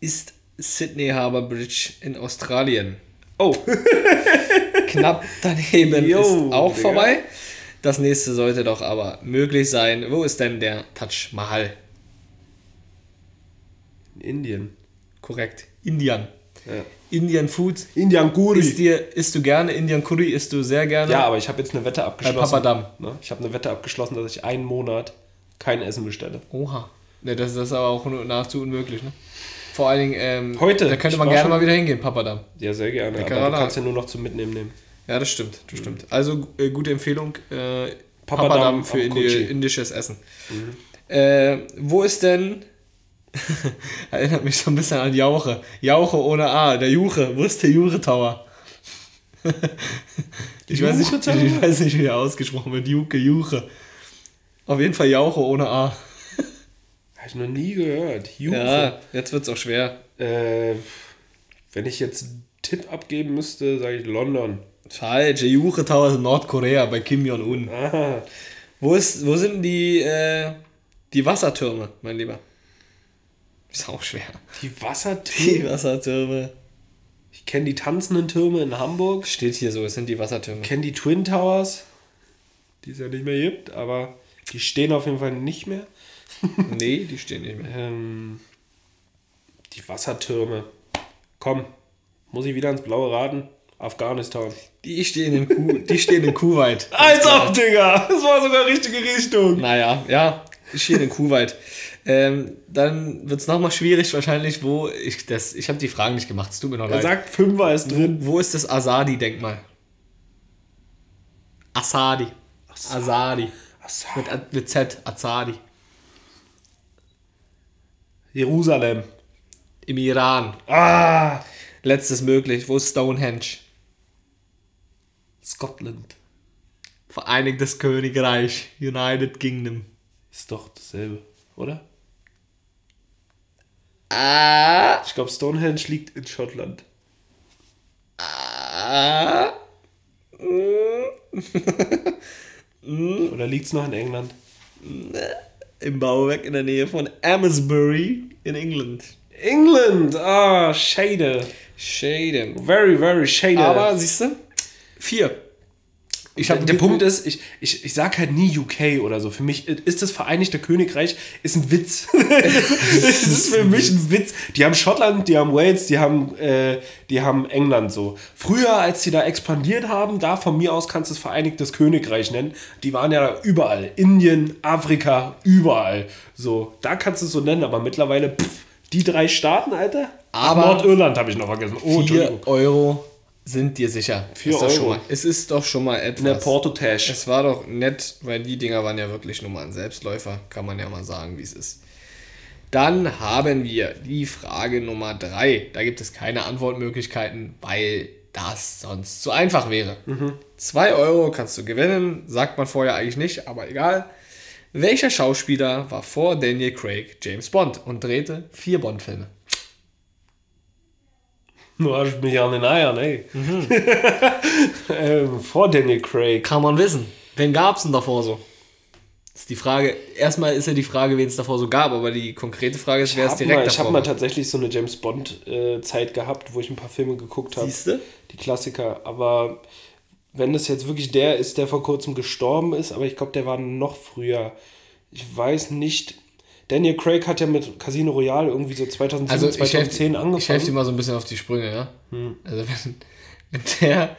C: Ist Sydney Harbor Bridge in Australien.
B: Oh,
C: Knapp daneben
B: Yo,
C: ist auch
B: Digga.
C: vorbei. Das nächste sollte doch aber möglich sein. Wo ist denn der Taj Mahal?
B: Indien.
C: Korrekt. Indian.
B: Ja.
C: Indian Food.
B: Indian Guri.
C: Isst, dir, isst du gerne Indian Curry? Isst du sehr gerne?
B: Ja, aber ich habe jetzt eine Wette abgeschlossen.
C: Papadam.
B: Ne? Ich habe eine Wette abgeschlossen, dass ich einen Monat kein Essen bestelle.
C: Oha. Ne, das, das ist aber auch nahezu unmöglich, ne? Vor allen Dingen, ähm,
B: Heute.
C: Da könnte man gerne mal wieder hingehen, Papadam.
B: Ja, sehr gerne. Aber
C: Lecker
B: du kannst ja nur noch zum Mitnehmen nehmen.
C: Ja, das stimmt, das stimmt. Also äh, gute Empfehlung. Äh,
B: Papadam
C: Papadam für Indi indisches Essen. Äh, wo ist denn. Erinnert mich so ein bisschen an Jauche. Jauche ohne A, der Juche. Wo ist der Juche Tower? ich, weiß nicht, ich weiß nicht, wie er ausgesprochen wird. Juke, Juche. Auf jeden Fall Jauche ohne A.
B: Habe ich noch nie gehört. Juche.
C: Ja, jetzt wird es auch schwer.
B: Äh, wenn ich jetzt einen Tipp abgeben müsste, sage ich London.
C: Falsch, Juche Tower in Nordkorea bei Kim Jong-un.
B: Ah,
C: Wo, ist, wo sind die, äh, die Wassertürme, mein Lieber? Ist auch schwer.
B: die
C: Die
B: Wassertürme.
C: Wassertürme.
B: Ich kenne die tanzenden Türme in Hamburg.
C: Steht hier so, es sind die Wassertürme.
B: Ich kenne die Twin Towers, die es ja nicht mehr gibt, aber die stehen auf jeden Fall nicht mehr.
C: Nee, die stehen nicht mehr.
B: Ähm, die Wassertürme. Komm, muss ich wieder ins Blaue raten? Afghanistan.
C: Die stehen in, Ku die stehen in Kuwait.
B: Als ob, Digga! Das war sogar richtige Richtung.
C: Naja, ja, die stehen in Kuwait. Ähm, dann wird es nochmal schwierig wahrscheinlich, wo ich das, ich habe die Fragen nicht gemacht, es tut mir noch
B: Er
C: leid.
B: sagt, Fünfer ist drin.
C: Wo ist das Asadi-Denkmal? Asadi. Asadi. Mit, A- mit Z, Asadi.
B: Jerusalem.
C: Im Iran.
B: Ah!
C: Letztes möglich. Wo ist Stonehenge?
B: Scotland.
C: Vereinigtes Königreich. United Kingdom.
B: Ist doch dasselbe, oder?
C: Ah.
B: Ich glaube, Stonehenge liegt in Schottland.
C: Ah.
B: Oder liegt es noch in England?
C: Im Bauwerk in der Nähe von Amesbury in England.
B: England! Ah, shade.
C: Shade.
B: Very, very shade.
C: Aber siehst du? Vier. Ich
B: der,
C: hab
B: der Punkt ist, ich, ich, ich sag halt nie UK oder so. Für mich ist das Vereinigte Königreich ist ein Witz. Es ist für mich ein Witz. Die haben Schottland, die haben Wales, die haben, äh, die haben England so. Früher, als die da expandiert haben, da von mir aus kannst du es Vereinigtes Königreich nennen. Die waren ja da überall. Indien, Afrika, überall. So, da kannst du es so nennen, aber mittlerweile, pff, die drei Staaten, Alter.
C: Aber-
B: Nordirland habe ich noch vergessen. Oh,
C: Vier
B: Entschuldigung.
C: Euro sind dir sicher.
B: Vier
C: ist
B: Euro.
C: mal, es ist doch schon mal etwas.
B: Der Porto-Tash.
C: Es war doch nett, weil die Dinger waren ja wirklich nur mal ein Selbstläufer, kann man ja mal sagen, wie es ist. Dann haben wir die Frage Nummer 3. Da gibt es keine Antwortmöglichkeiten, weil das sonst zu einfach wäre. 2 Euro kannst du gewinnen, sagt man vorher eigentlich nicht, aber egal. Welcher Schauspieler war vor Daniel Craig James Bond und drehte vier Bond-Filme?
B: Du hast mich an den Eiern, ey. ähm, vor Daniel Craig.
C: Kann man wissen. Wen gab es denn davor so? Das ist die Frage. Erstmal ist ja die Frage, wen es davor so gab, aber die konkrete Frage ist, wer es direkt
B: mal, ich habe mal tatsächlich so eine James Bond-Zeit gehabt, wo ich ein paar Filme geguckt habe.
C: Siehste?
B: Die Klassiker. Aber wenn das jetzt wirklich der ist, der vor kurzem gestorben ist, aber ich glaube, der war noch früher. Ich weiß nicht. Daniel Craig hat ja mit Casino Royale irgendwie so 2007,
C: Also ich helfe
B: 2010 angefangen.
C: ich helf dir mal so ein bisschen auf die Sprünge, ja? Also wenn, wenn der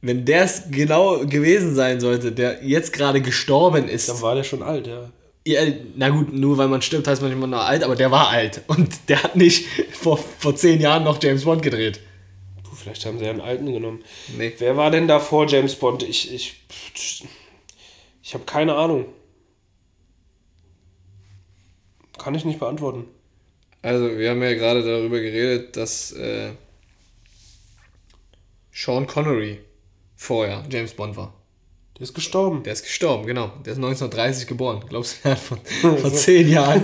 C: wenn der es genau gewesen sein sollte, der jetzt gerade gestorben ist,
B: Dann war der schon alt, ja.
C: ja, na gut, nur weil man stirbt, heißt man nicht immer noch alt, aber der war alt und der hat nicht vor, vor zehn Jahren noch James Bond gedreht.
B: Puh, vielleicht haben sie einen alten genommen.
C: Nee.
B: Wer war denn da vor James Bond? Ich, ich, ich habe keine Ahnung. Kann ich nicht beantworten.
C: Also, wir haben ja gerade darüber geredet, dass äh, Sean Connery vorher James Bond war.
B: Der ist gestorben.
C: Der ist gestorben, genau. Der ist 1930 geboren. Glaubst du, der hat vor, vor zehn Jahren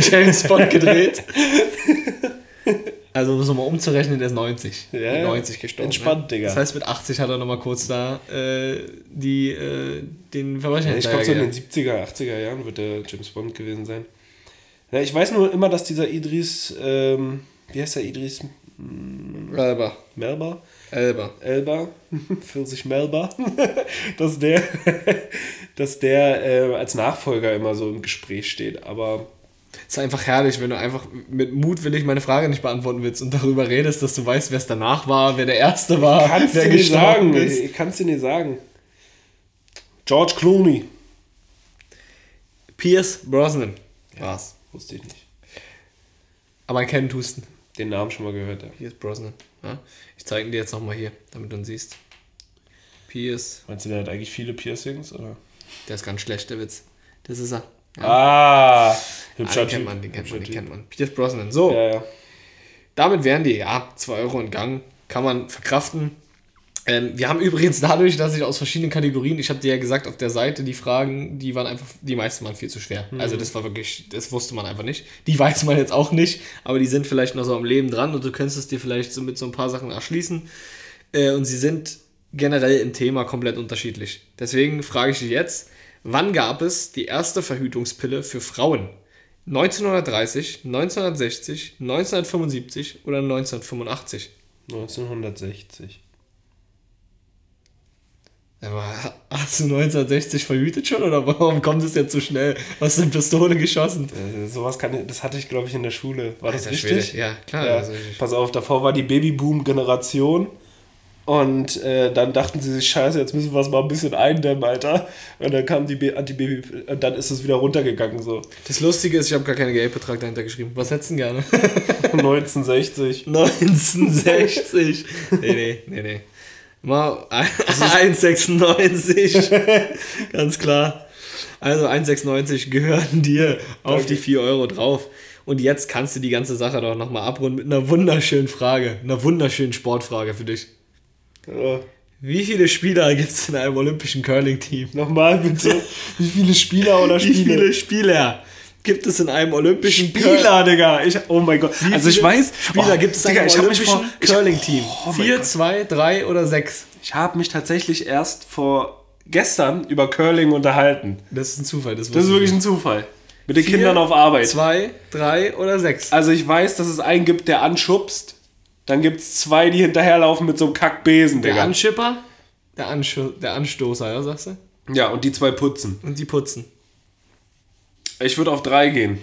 C: James Bond gedreht? Also, um es nochmal umzurechnen, der ist 90.
B: Ja,
C: Mit
B: ja.
C: 90 gestorben.
B: Entspannt? Digga.
C: Das heißt, mit 80 hat er nochmal kurz da äh, die, äh, den Verbrecher
B: ich glaube, so in den
C: hinterhergejagt.
B: 70er, 80er Jahren wird der James Bond gewesen sein. Ja, ich weiß nur immer, dass dieser Idris, ähm, wie heißt der Idris
C: Elba.
B: Melba?
C: Elba.
B: Elba, 40 Melba, dass der, dass der äh, als Nachfolger immer so im Gespräch steht. Aber
C: ist einfach herrlich, wenn du einfach mit mutwillig meine Frage nicht beantworten willst und darüber redest, dass du weißt, wer es danach war, wer der Erste war,
B: kannst
C: wer
B: nicht
C: gestorben
B: sagen.
C: ist.
B: Ich kann's dir nicht sagen. George Clooney.
C: Pierce Brosnan war's.
B: Wusste ich nicht.
C: Aber kennen tust du.
B: Den Namen schon mal gehört, ja.
C: Pierce Brosnan. Ja? Ich zeige ihn dir jetzt nochmal hier, damit du ihn siehst. Pierce.
B: Meinst du, der hat eigentlich viele Piercings? Oder?
C: Der ist ganz schlecht, der Witz. Das ist er. Ja.
B: Ah,
C: Ah,
B: hübscher
C: den kennt man, den kennt man, den kennt man. Pierce Brosnan. So,
B: Ja, ja.
C: damit wären die, ja, 2 Euro in Gang. Kann man verkraften. Ähm, wir haben übrigens dadurch, dass ich aus verschiedenen Kategorien, ich habe dir ja gesagt, auf der Seite die Fragen, die waren einfach, die meisten waren viel zu schwer. Also das war wirklich, das wusste man einfach nicht. Die weiß man jetzt auch nicht, aber die sind vielleicht noch so am Leben dran und du könntest es dir vielleicht so mit so ein paar Sachen erschließen. Äh, und sie sind generell im Thema komplett unterschiedlich. Deswegen frage ich dich jetzt, wann gab es die erste Verhütungspille für Frauen? 1930, 1960, 1975 oder 1985?
B: 1960.
C: Aber hast du 1960 verhütet schon oder warum kommt es jetzt so schnell aus der Pistole geschossen?
B: Äh, sowas kann ich, das hatte ich, glaube ich, in der Schule. War das
C: Alter
B: richtig?
C: Schwede. Ja, klar.
B: Ja.
C: Also
B: Pass auf, davor war die Babyboom-Generation. Und äh, dann dachten sie sich, scheiße, jetzt müssen wir es mal ein bisschen eindämmen, Alter. Und dann kam die Antibaby, und dann ist es wieder runtergegangen, so.
C: Das Lustige ist, ich habe gar keinen Geldbetrag dahinter geschrieben. Was hättest du gerne?
B: 1960.
C: 1960. nee, nee, nee, nee. Mal 1,96. Ganz klar. Also 1,96 gehören dir auf die 4 Euro drauf. Und jetzt kannst du die ganze Sache doch nochmal abrunden mit einer wunderschönen Frage. Einer wunderschönen Sportfrage für dich.
B: Ja.
C: Wie viele Spieler gibt es in einem olympischen Curling-Team?
B: Nochmal bitte. Wie viele Spieler oder
C: Wie
B: Spiele?
C: viele Spieler gibt es in einem olympischen
B: Spieler, Digga. Ich, oh mein Gott. Also ich weiß.
C: Spieler
B: oh,
C: gibt es in einem olympischen Curling-Team?
B: Oh
C: Vier,
B: Gott.
C: zwei, drei oder sechs?
B: ich habe mich tatsächlich erst vor gestern über Curling unterhalten.
C: Das ist ein Zufall. Das,
B: Das ist wirklich ein Zufall. Mit den
C: Vier,
B: Kindern auf Arbeit.
C: Zwei, drei oder sechs?
B: Also ich weiß, dass es einen gibt, der anschubst. Dann gibt es zwei, die hinterherlaufen mit so einem Kackbesen,
C: Der
B: Digga.
C: Anschipper, der, Anscho der Anstoßer, ja, sagst du?
B: ja, und die zwei putzen.
C: Und die putzen.
B: Ich würde auf drei gehen.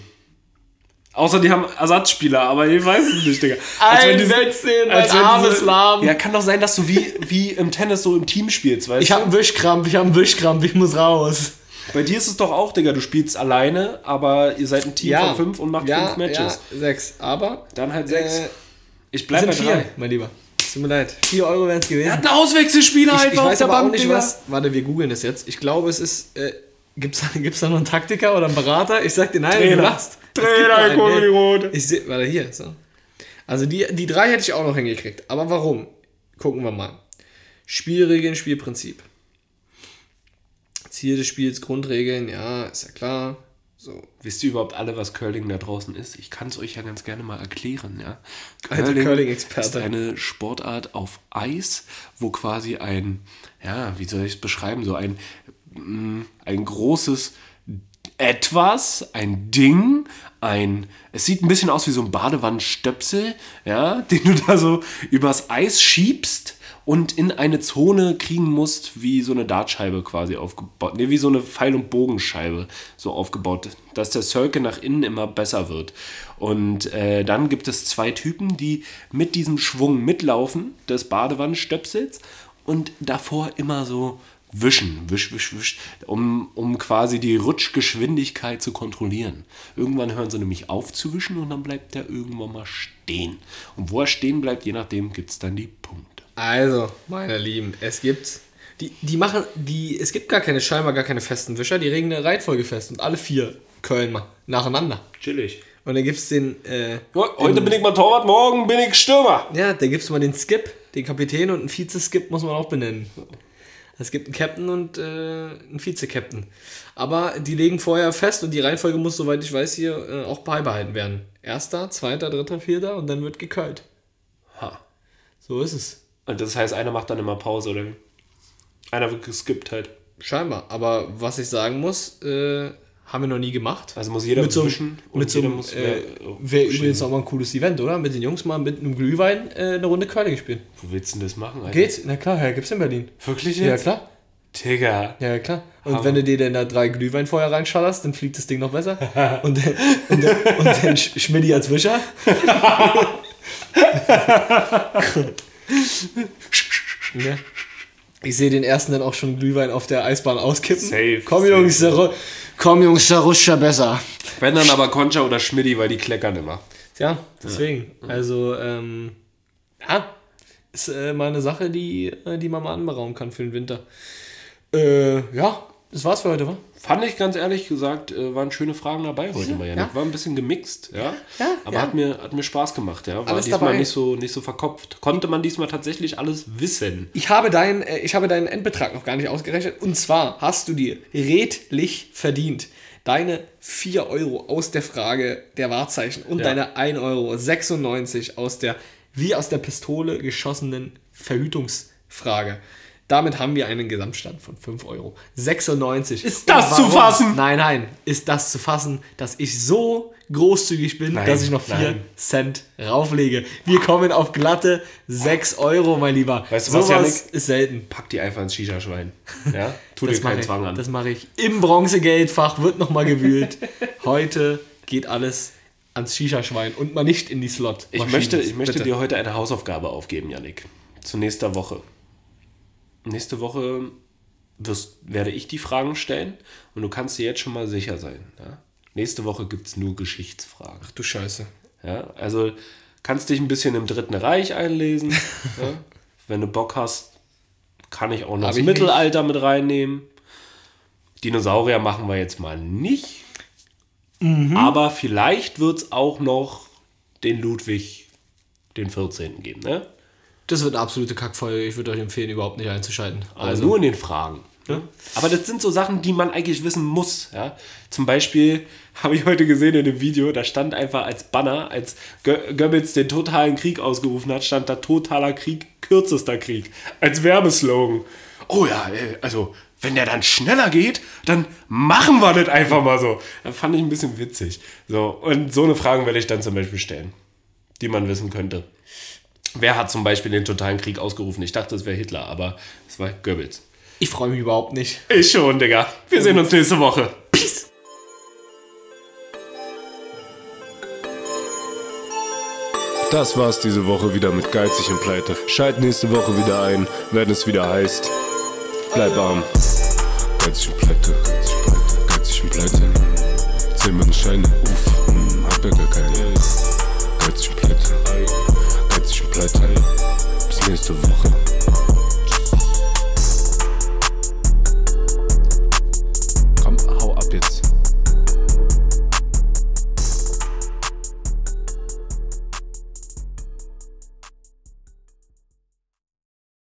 B: Außer die haben Ersatzspieler, aber ich weiß es nicht, Digga. Als wenn diese-
C: Einwechseln,
B: als
C: mein armes Lamm.
B: Ja, kann doch sein, dass du wie, wie im Tennis so im Team spielst, weißt
C: Ich habe einen Wischkrampf, ich habe einen Wischkrampf, ich muss raus.
B: du? Bei dir ist es doch auch, Digga, du spielst alleine, aber ihr seid ein Team von fünf und macht
C: ja,
B: fünf Matches.
C: Ja, sechs. Aber
B: Dann halt sechs.
C: Äh,
B: ich bleib
C: sind
B: bei
C: vier,
B: drei.
C: mein Lieber. Tut mir leid. Vier Euro wären es gewesen.
B: Er hat einen Auswechselspieler
C: ich,
B: einfach
C: ich
B: auf
C: weiß
B: der
C: aber auch
B: Bank,
C: nicht,
B: Digga.
C: was. Warte, wir googeln das jetzt. Ich glaube, es ist. Äh, Gibt es gibt's da noch einen Taktiker oder einen Berater? Ich sag dir nein,
B: Trainer.
C: du lachst.
B: Trainer, guck die Rote.
C: Ich seh, warte, hier. So. Also die, die drei hätte ich auch noch hingekriegt. Aber warum? Gucken wir mal. Spielregeln, Spielprinzip. Ziel des Spiels, Grundregeln, ja, ist ja klar. So.
B: Wisst ihr überhaupt alle, was Curling da draußen ist? Ich kann es euch ja ganz gerne mal erklären. Ja?
C: Alter Curling-Experte.
B: ist eine Sportart auf Eis, wo quasi ein, ja, wie soll ich es beschreiben, so ein, ein großes etwas, ein Ding, ein, es sieht ein bisschen aus wie so ein Badewannenstöpsel, ja, den du da so übers Eis schiebst und in eine Zone kriegen musst, wie so eine Dartscheibe quasi aufgebaut, ne, wie so eine Pfeil- und Bogenscheibe so aufgebaut, dass der Circle nach innen immer besser wird. Und äh, dann gibt es zwei Typen, die mit diesem Schwung mitlaufen, des Badewannenstöpsels, und davor immer so wischen, wisch, wisch, wisch, um, um quasi die Rutschgeschwindigkeit zu kontrollieren. Irgendwann hören sie nämlich auf zu wischen und dann bleibt der irgendwann mal stehen. Und wo er stehen bleibt, je nachdem, gibt es dann die Punkte.
C: Also, meine Lieben, es gibt. Die, die machen. Die, es gibt gar keine, scheinbar gar keine festen Wischer, die regeln eine Reihenfolge fest und alle vier Köln mal nacheinander.
B: Chillig.
C: Und dann gibt es den. Äh,
B: Heute bin ich mal Torwart, morgen bin ich Stürmer.
C: ja, da gibt es mal den Skip, den Kapitän und einen Vize-Skip muss man auch benennen. Es gibt einen Captain und äh, einen Vize-Captain. Aber die legen vorher fest und die Reihenfolge muss, soweit ich weiß, hier äh, auch beibehalten werden. Erster, zweiter, dritter, vierter und dann wird geköllt.
B: Ha.
C: So ist es.
B: Und das heißt, einer macht dann immer Pause, oder? Einer wird geskippt halt.
C: Scheinbar. Aber was ich sagen muss, äh, haben wir noch nie gemacht.
B: Also muss jeder
C: mit so,
B: wischen
C: mit so einem, äh, Wäre übrigens auch mal ein cooles Event, oder? Mit den Jungs mal mit einem Glühwein äh, eine Runde Curling spielen.
B: Wo willst du denn das machen, Alter?
C: Geht? Na klar, ja, gibt's in Berlin.
B: Wirklich
C: Ja,
B: jetzt?
C: klar.
B: Digga.
C: Ja, klar. Und
B: Hammer.
C: wenn du dir dann da drei Glühwein vorher reinschallerst, dann fliegt das Ding noch besser. und, dann- und, dann- und dann Schmidti als Wischer. ja. Ich sehe den ersten dann auch schon Glühwein auf der Eisbahn auskippen.
B: Safe,
C: Komm,
B: safe.
C: Jungs, komm, Jungs, der rutscht ja besser.
B: Wenn dann aber Concha oder Schmidti, weil die kleckern immer.
C: Ja, deswegen. Also, ähm, ja, ist äh, mal eine Sache, die, äh, die man mal anberaumen kann für den Winter. Äh, ja, Das war's für heute, wa?
B: Fand ich ganz ehrlich gesagt, äh, waren schöne Fragen dabei heute mal, Janik.
C: Ja.
B: War ein bisschen gemixt, ja.
C: Ja,
B: Aber. Hat, mir, hat mir Spaß gemacht, ja. War
C: Alles
B: diesmal
C: dabei.
B: nicht so, nicht so verkopft. Konnte man diesmal tatsächlich alles wissen.
C: Ich habe, dein, äh, ich habe deinen Endbetrag noch gar nicht ausgerechnet. Und zwar hast du dir redlich verdient deine 4 Euro aus der Frage der Wahrzeichen und
B: Ja.
C: deine 1,96 Euro aus der wie aus der Pistole geschossenen Verhütungsfrage. Damit haben wir einen Gesamtstand von 5 Euro. 96.
B: Ist das zu fassen?
C: Nein, nein. Ist das zu fassen, dass ich so großzügig bin,
B: Nein,
C: dass ich noch 4
B: nein.
C: Cent rauflege. Wir kommen auf glatte 6 Euro, mein Lieber.
B: Weißt du was,
C: Sowas
B: Janik?
C: ist selten.
B: Pack die einfach ins Shisha-Schwein. Ja? Tu dir keinen Zwang an.
C: das mache ich. Im Bronzegeldfach wird nochmal gewühlt. Heute geht alles ans Shisha-Schwein und mal nicht in die Slot.
B: Ich möchte, ich möchte dir heute eine Hausaufgabe aufgeben, Yannick. Zu nächster Woche. Nächste Woche wirst, werde ich die Fragen stellen und du kannst dir jetzt schon mal sicher sein. Ja? Nächste Woche gibt es nur Geschichtsfragen.
C: Du Scheiße.
B: Ja? Also kannst dich ein bisschen im Dritten Reich einlesen. ja? Wenn du Bock hast, kann ich auch noch
C: Hab
B: das Mittelalter mit reinnehmen. Dinosaurier machen wir jetzt mal nicht.
C: Mhm.
B: Aber vielleicht wird es auch noch den Ludwig den 14. geben. Ne?
C: Das wird eine absolute Kackfolge. Ich würde euch empfehlen, überhaupt nicht einzuschalten.
B: Also nur in den Fragen. Ne? Aber das sind so Sachen, die man eigentlich wissen muss. Ja? Zum Beispiel habe ich heute gesehen in dem Video, da stand einfach als Banner, als Goebbels den totalen Krieg ausgerufen hat, stand da totaler Krieg, kürzester Krieg. Als Werbeslogan. Oh ja, äh, also wenn der dann schneller geht, dann machen wir das einfach mal so. Das fand ich ein bisschen witzig. So, und so eine Frage werde ich dann zum Beispiel stellen, die man wissen könnte. Wer hat zum Beispiel den totalen Krieg ausgerufen? Ich dachte, es wäre Hitler, aber es war Goebbels.
C: Ich freue mich überhaupt nicht.
B: Ich schon, Digga. Wir sehen uns nächste Woche. Peace.
A: Das war's diese Woche wieder mit Geizig und Pleite. Schalt nächste Woche wieder ein, wenn es wieder heißt. Bleib arm. Geizig und Pleite, geizig und Pleite, geizig und Pleite. Zähl meine Scheine, uff, hm, hab ja gar keine. Pleite. Bis nächste Woche.